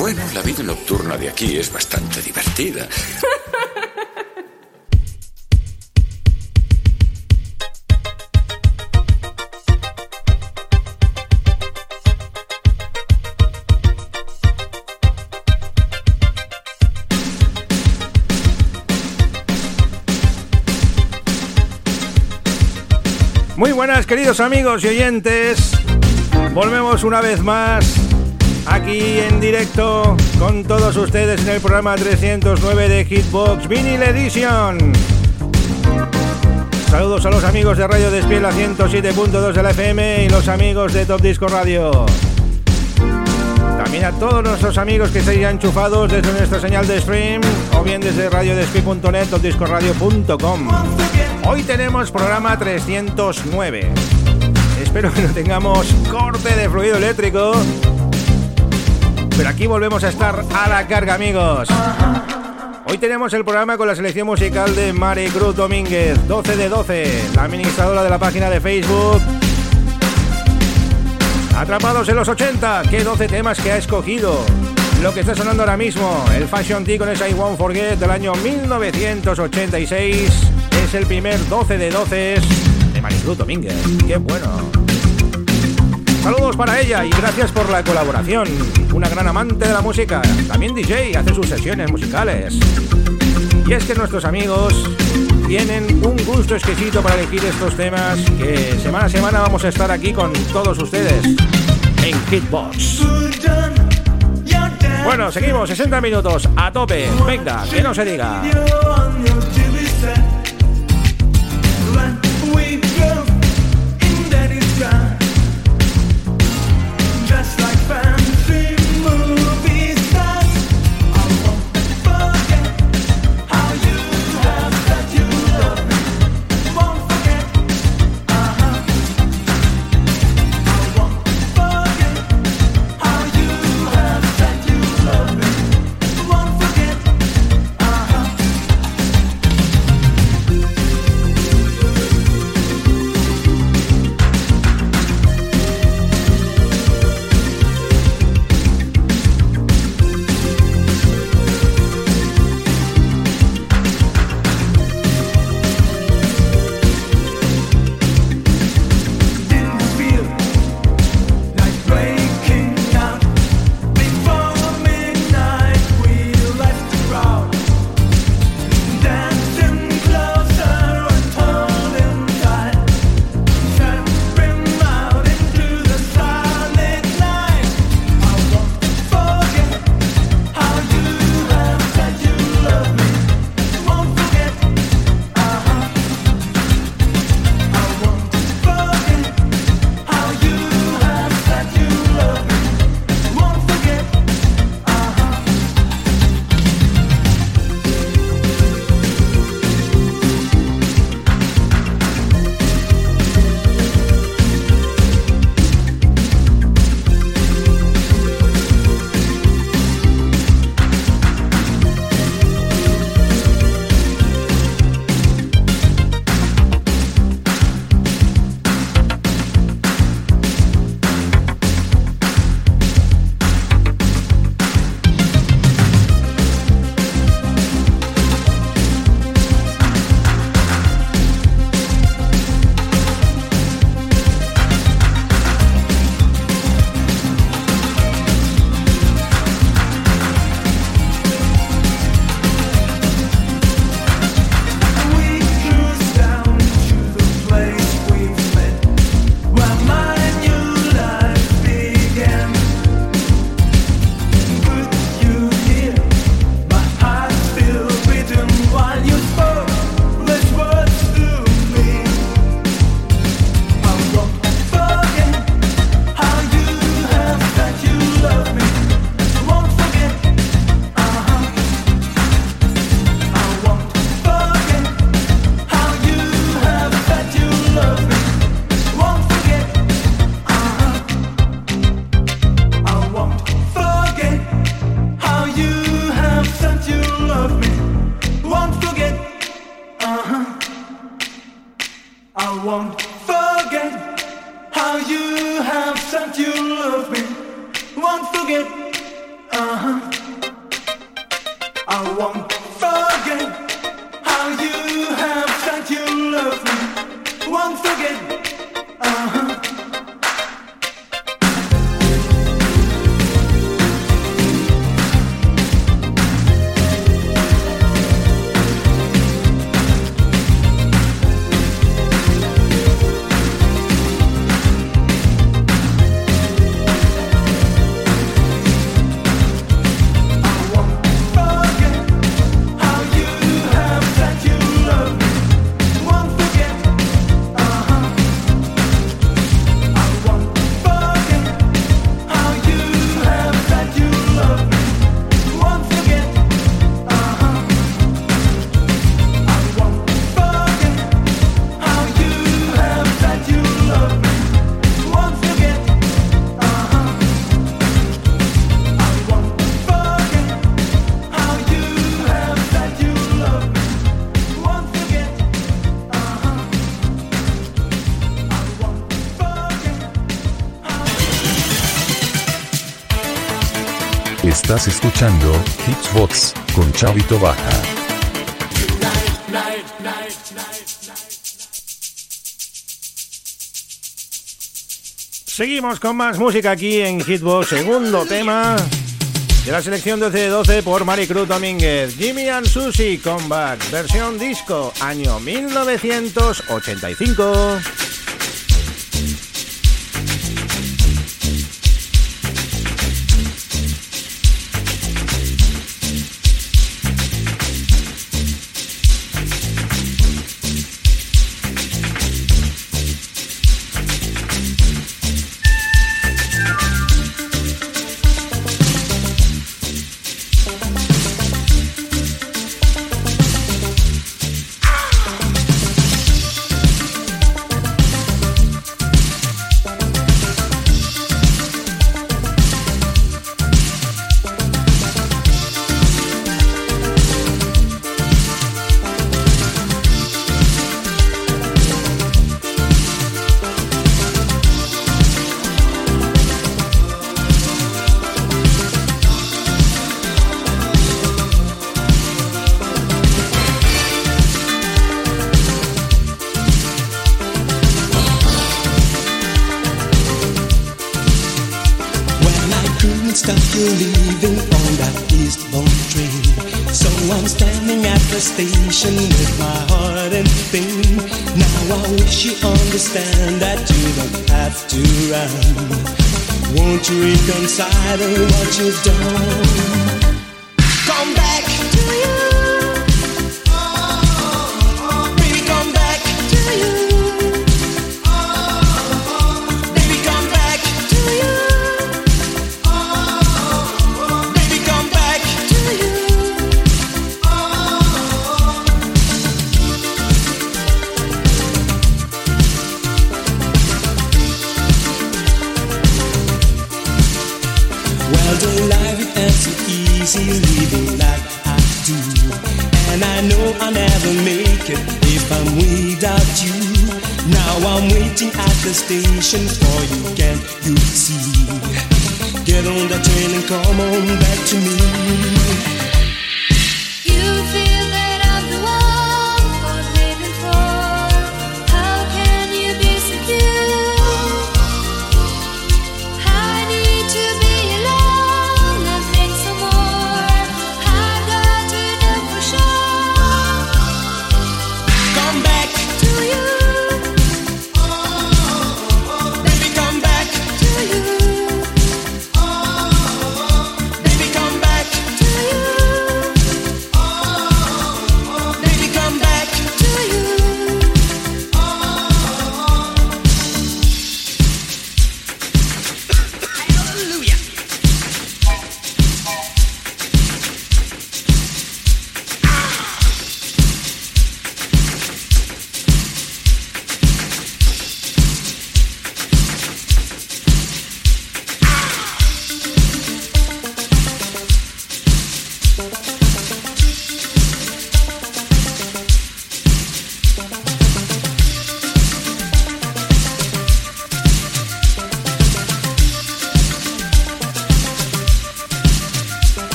Bueno, la vida nocturna de aquí es bastante divertida. Muy buenas queridos amigos y oyentes. Volvemos una vez más aquí en directo con todos ustedes en el programa 309 de Hitbox Vinyl Edition. Saludos a los amigos de Radio Despiel a 107.2 de la FM y los amigos de Top Disco Radio. También a todos nuestros amigos que hayan enchufados desde nuestra señal de stream o bien desde radiodespi.net o discoradio.com. Hoy tenemos programa 309. Espero que no tengamos corte de fluido eléctrico. Pero aquí volvemos a estar a la carga, amigos. Hoy tenemos el programa con la selección musical de Mari Cruz Domínguez, 12 de 12, la administradora de la página de Facebook. Atrapados en los 80, ¿qué 12 temas que ha escogido? Lo que está sonando ahora mismo, el Fashion Tea con ese I Won't Forget del año 1986, es el primer 12 de 12 de Maricruz Domínguez. ¡Qué bueno! Saludos para ella y gracias por la colaboración. Una gran amante de la música, también DJ, hace sus sesiones musicales. Y es que nuestros amigos tienen un gusto exquisito para elegir estos temas que semana a semana vamos a estar aquí con todos ustedes en Hitbox. Bueno, seguimos 60 minutos a tope. Venga, que no se diga. Estás escuchando Hitsbox con Chavito Baja. Seguimos con más música aquí en Hitbox, segundo tema de la selección 12-12 por Maricruz Domínguez. Jimmy and Susie Comeback, versión disco, año 1985. What you've done. The station for you, can you see? Get on that train and come on back to me.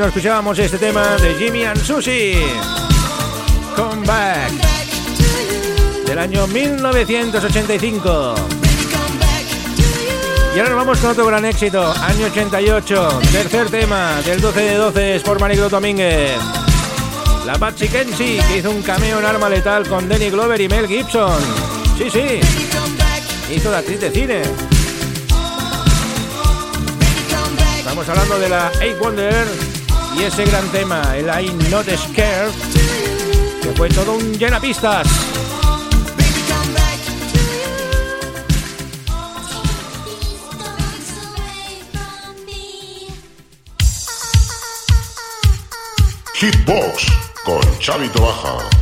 Nos escuchábamos este tema de Jimmy and Susie. Come Back. Del año 1985. Y ahora nos vamos con otro gran éxito, año 88, tercer tema del 12 de 12 por Mariclo Domínguez. La Patsy Kenzie, que hizo un cameo en Arma Letal con Danny Glover y Mel Gibson. Sí, sí, hizo de actriz de cine. Estamos hablando de la Eight Wonder y ese gran tema, el I'm Not Scared, que fue todo un llenapistas. Hitbox con Chavito Baja.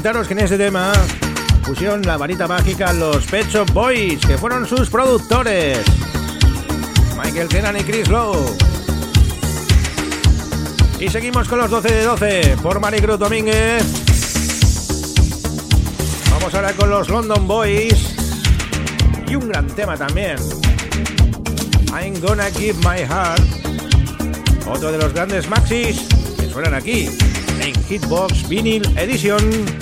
Comentaros que en este tema pusieron la varita mágica los Pet Shop Boys, que fueron sus productores. Michael Kenan y Chris Lowe. Y seguimos con los 12 de 12 por Maricruz Domínguez. Vamos ahora con los London Boys. Y un gran tema también. I'm gonna give my heart. Otro de los grandes maxis que suenan aquí en Hitbox Vinyl Edition.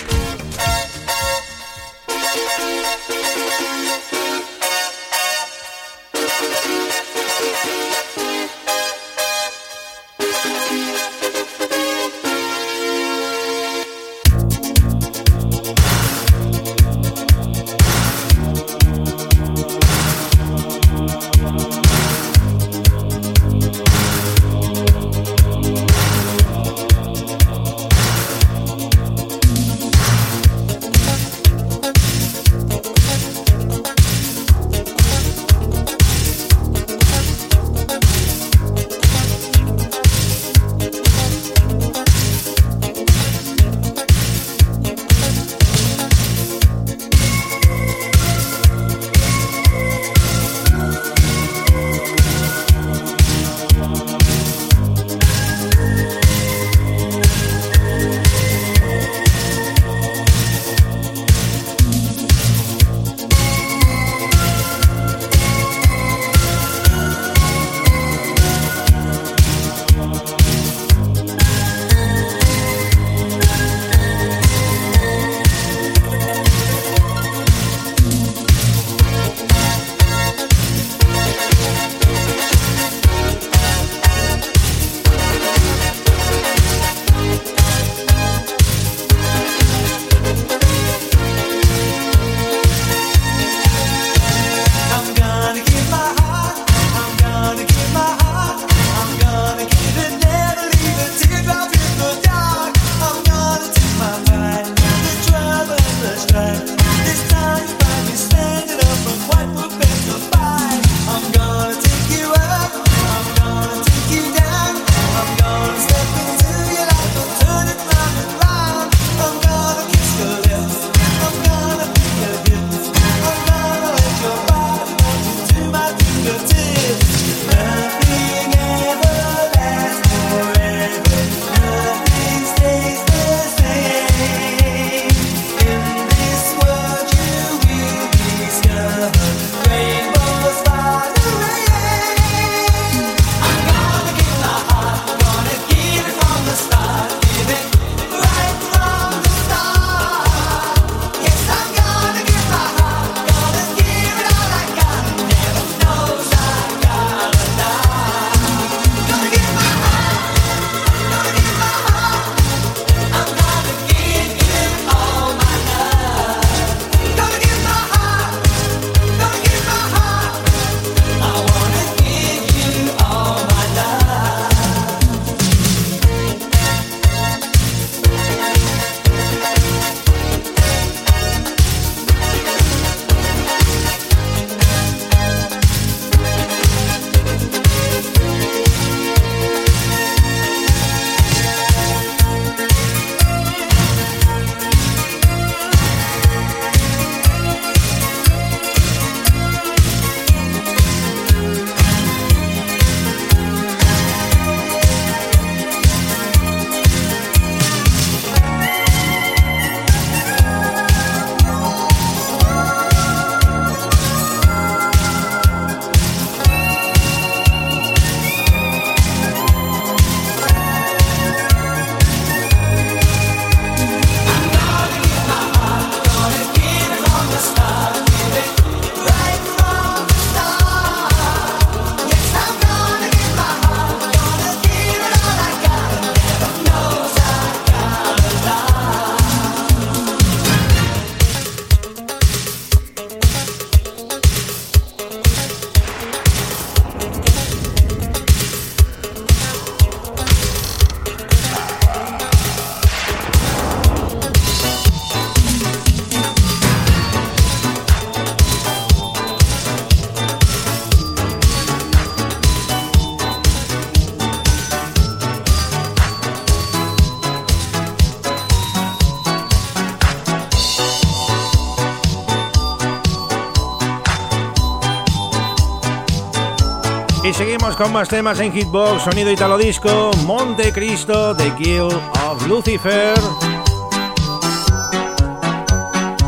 Con más temas en Hitbox, sonido italo disco, Monte Cristo, The Kill of Lucifer.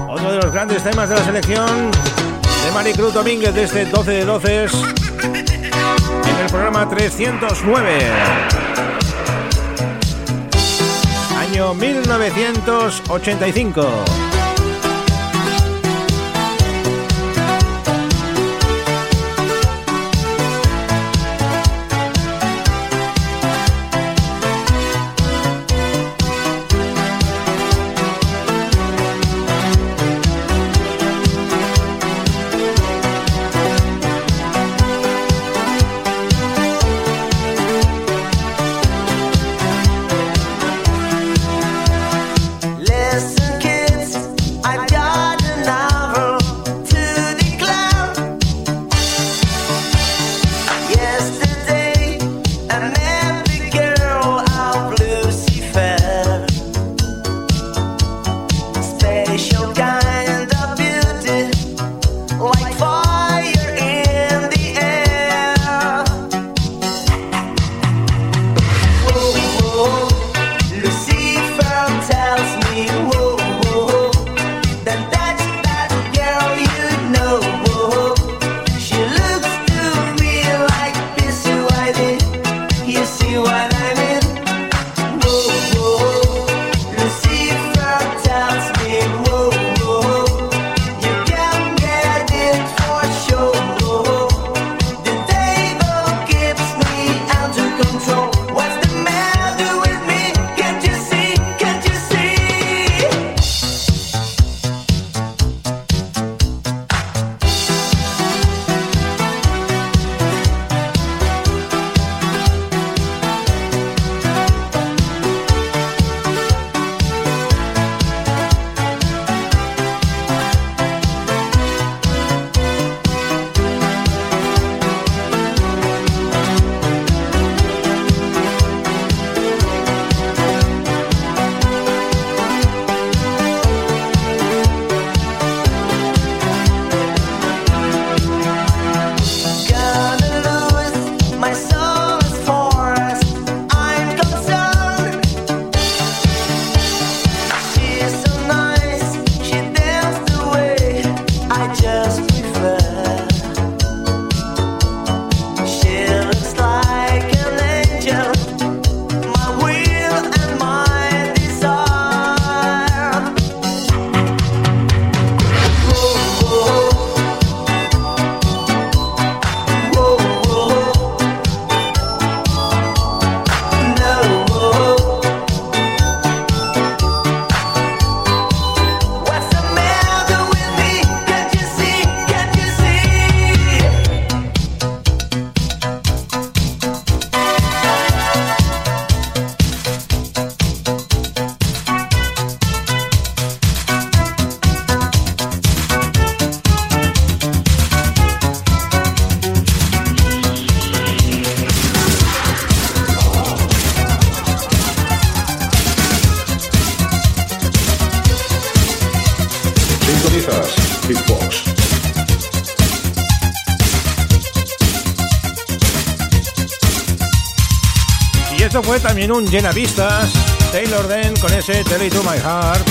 Otro de los grandes temas de la selección de Maricruz Domínguez de este 12 de 12 en el programa 309. Año 1985. También un llena vistas, Taylor Den con ese Tell It To My Heart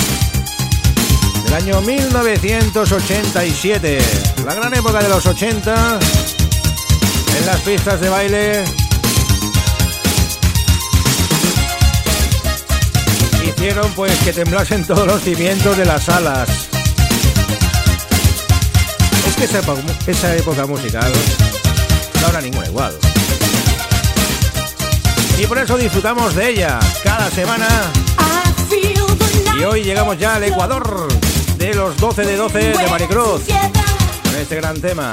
del año 1987. La gran época de los 80 en las pistas de baile. Hicieron pues que temblasen todos los cimientos de las salas. Es que esa época, esa época musical no habrá ninguna igual y por eso disfrutamos de ella cada semana. Y hoy llegamos ya al Ecuador de los 12 de 12 de Maricruz con este gran tema.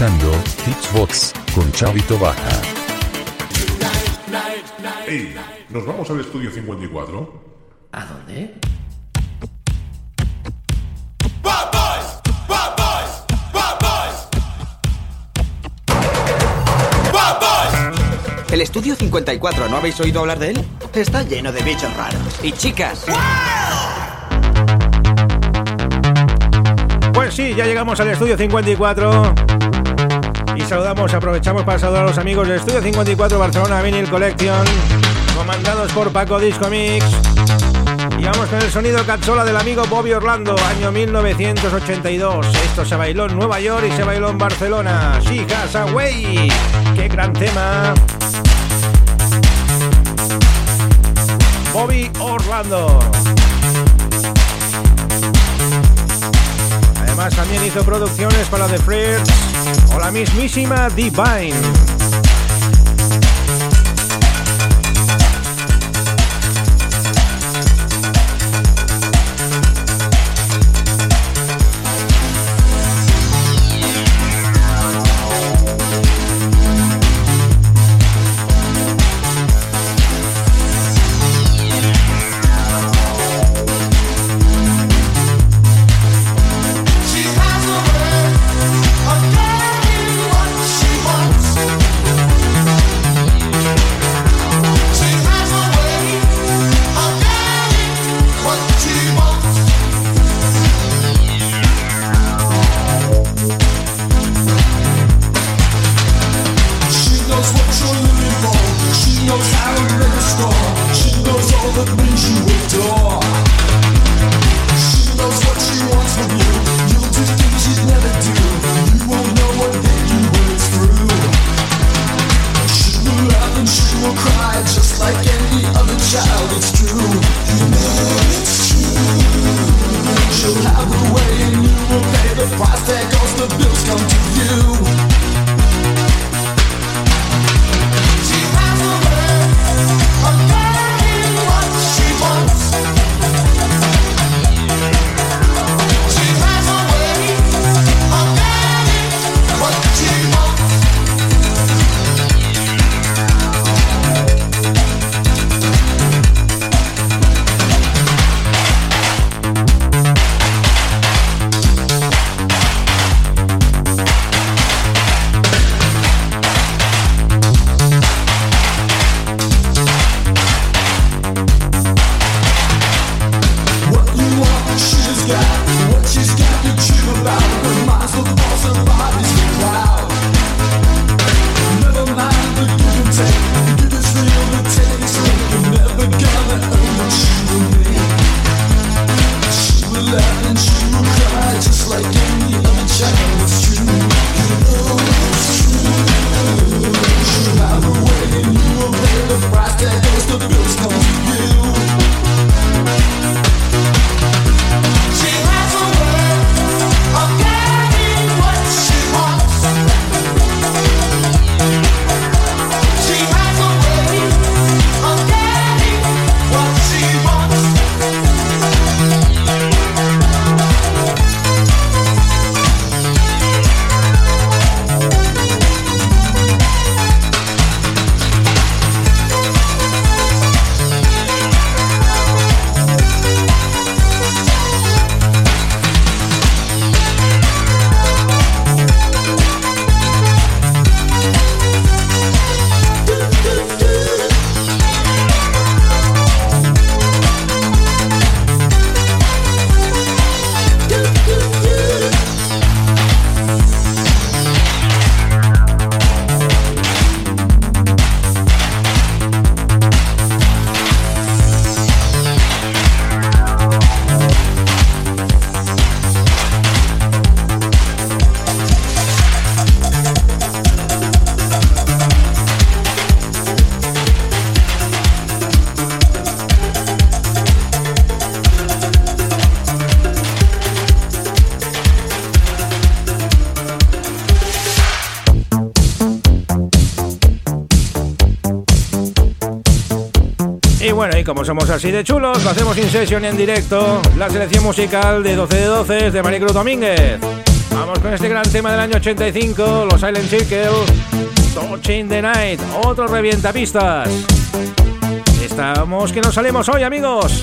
Escuchando Hitsbox con Chavito Baja. Hey, ¿nos vamos al estudio 54? ¿A dónde? El estudio 54, ¿no habéis oído hablar de él? Está lleno de bichos raros. Y chicas. Pues sí, ya llegamos al estudio 54. Y saludamos, aprovechamos para saludar a los amigos del estudio 54 Barcelona Vinyl Collection, comandados por Paco Disco Mix. Y vamos con el sonido cazzola del amigo Bobby Orlando, año 1982. Esto se bailó en Nueva York y se bailó en Barcelona. She has a way. ¡Qué gran tema! Bobby Orlando. Además también hizo producciones para The Freaks o la mismísima Divine. Somos así de chulos, lo hacemos in session en directo. La selección musical de 12 de 12 de Maricruz Domínguez. Vamos con este gran tema del año 85, los Silent Circle, Touching the Night, otro revientapistas. Estamos que nos salimos hoy, amigos.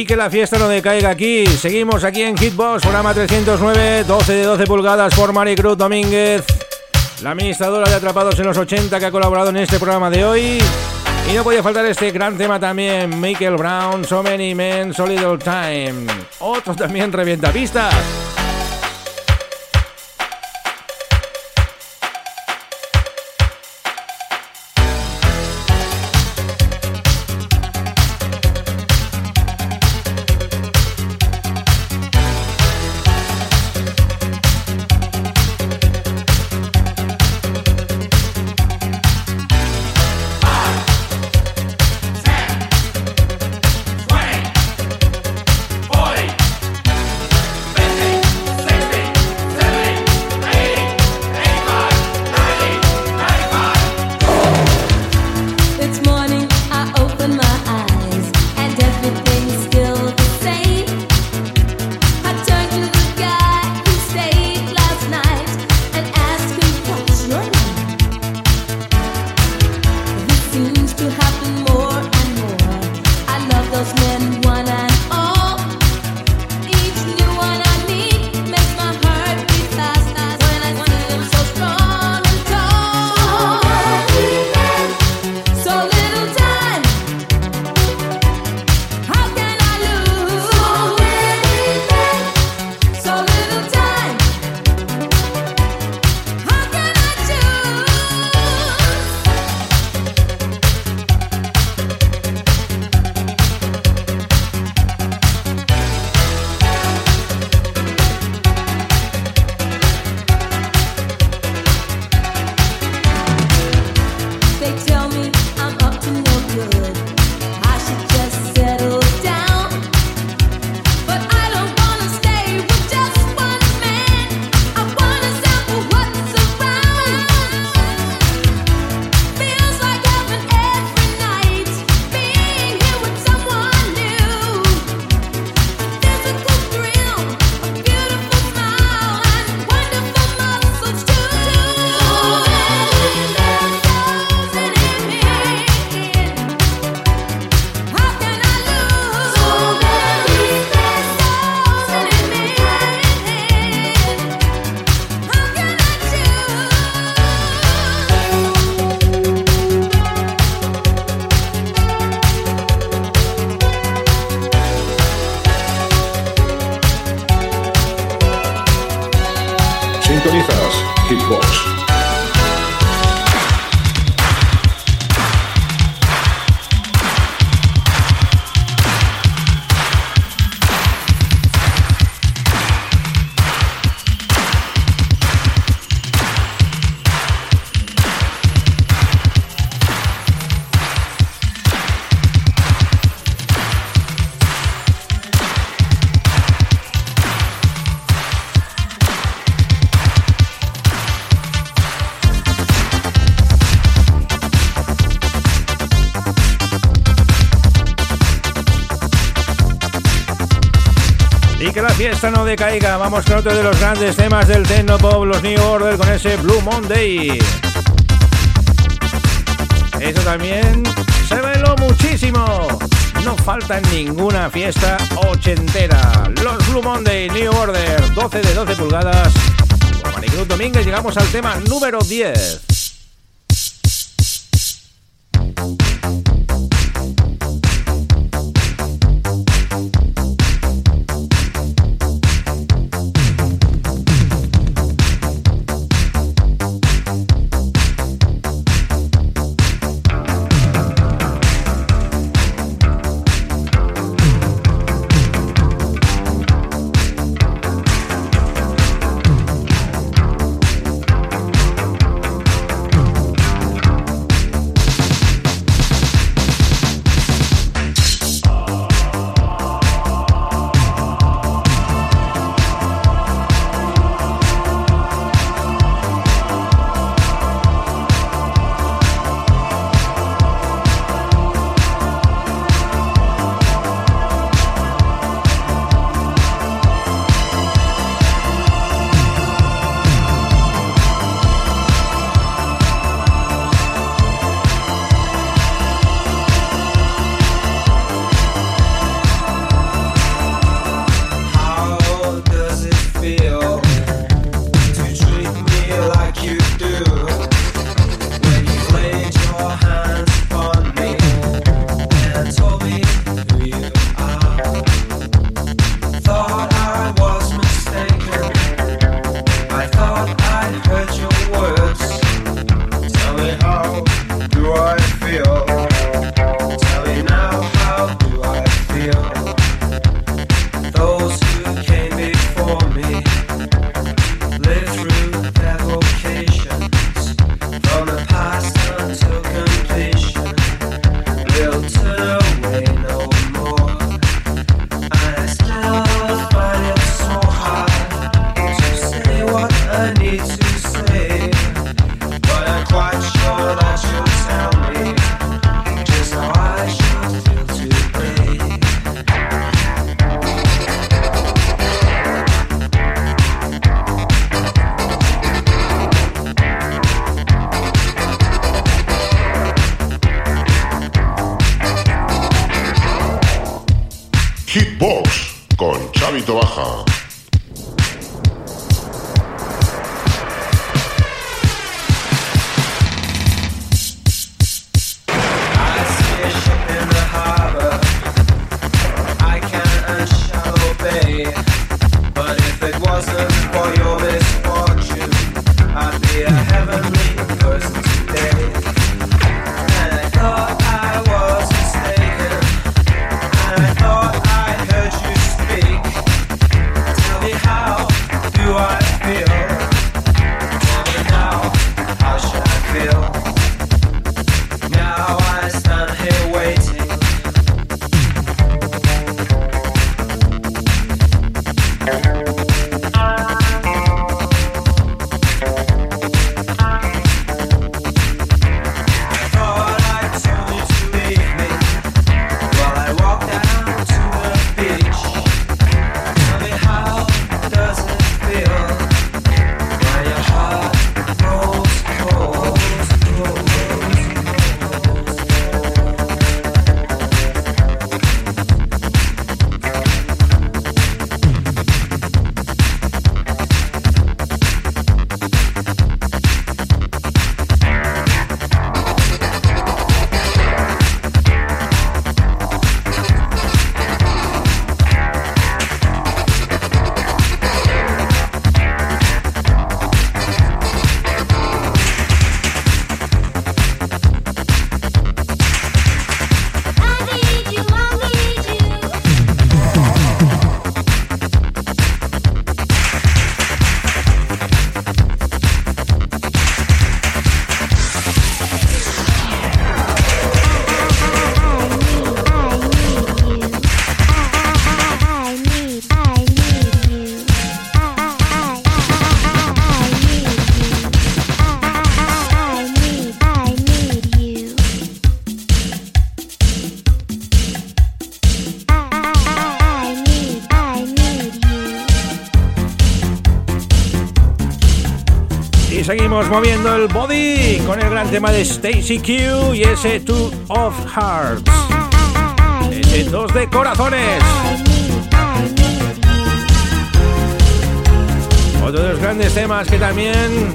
Y que la fiesta no decaiga aquí. Seguimos aquí en Hitbox, programa 309, 12 de 12 pulgadas por Maricruz Domínguez, la administradora de Atrapados en los 80 que ha colaborado en este programa de hoy. Y no podía faltar este gran tema también, Michael Brown, So Many Men, So Little Time. Otro también revienta pistas. Fiesta no decaiga. Vamos con otro de los grandes temas del Techno Pop, los New Order, con ese Blue Monday. Eso también se veló muchísimo. No falta en ninguna fiesta ochentera. Los Blue Monday, New Order, 12 de 12 pulgadas. Con Maricruz Domínguez llegamos al tema número 10. Moviendo el body con el gran tema de Stacy Q y ese Two of Hearts. Ese dos de corazones. Otro de los grandes temas que también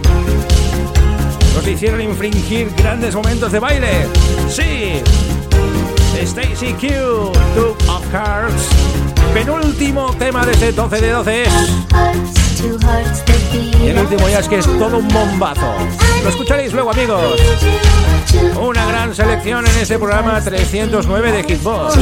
nos hicieron infringir grandes momentos de baile. Sí, Stacy Q, Two of Hearts. Penúltimo tema de ese 12 de 12 es. Y el último ya es que es todo un bombazo. Lo escucharéis luego, amigos. Una gran selección en ese programa 309 de Hitbox.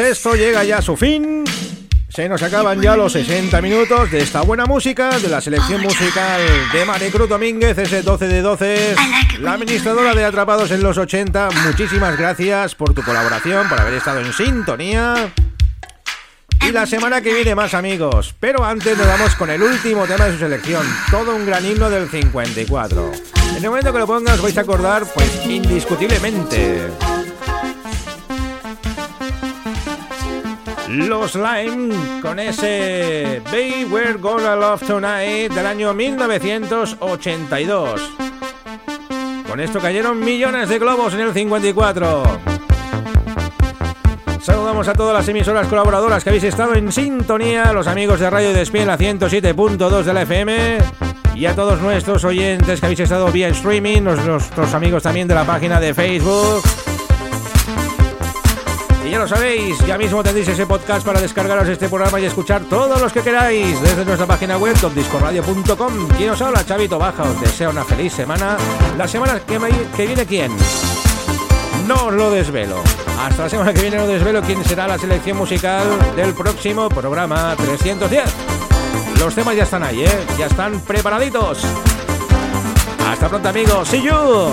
Esto llega ya a su fin. Se nos acaban ya los 60 minutos de esta buena música de la selección musical de Maricruz Domínguez, ese 12 de 12, la administradora de Atrapados en los 80. Muchísimas gracias por tu colaboración, por haber estado en sintonía. Y la semana que viene más amigos, pero antes nos vamos con el último tema de su selección, todo un gran himno del 54. En el momento que lo pongas vais a acordar, pues indiscutiblemente. Los Lime con ese Baby We're Gonna Love Tonight del año 1982. Con esto cayeron millones de globos en el 54. Saludamos a todas las emisoras colaboradoras que habéis estado en sintonía, los amigos de Radio Despiel a 107.2 de la FM y a todos nuestros oyentes que habéis estado vía streaming, nuestros amigos también de la página de Facebook. Ya lo sabéis, ya mismo tendréis ese podcast para descargaros este programa y escuchar todos los que queráis desde nuestra página web topdiscoradio.com. ¿Quién os habla? Chavito Baja, os deseo una feliz semana. La semana que, viene, ¿quién? No os lo desvelo. Hasta la semana que viene lo desvelo quién será la selección musical del próximo programa 310. Los temas ya están ahí, ¿eh? Ya están preparaditos. Hasta pronto amigos. See you.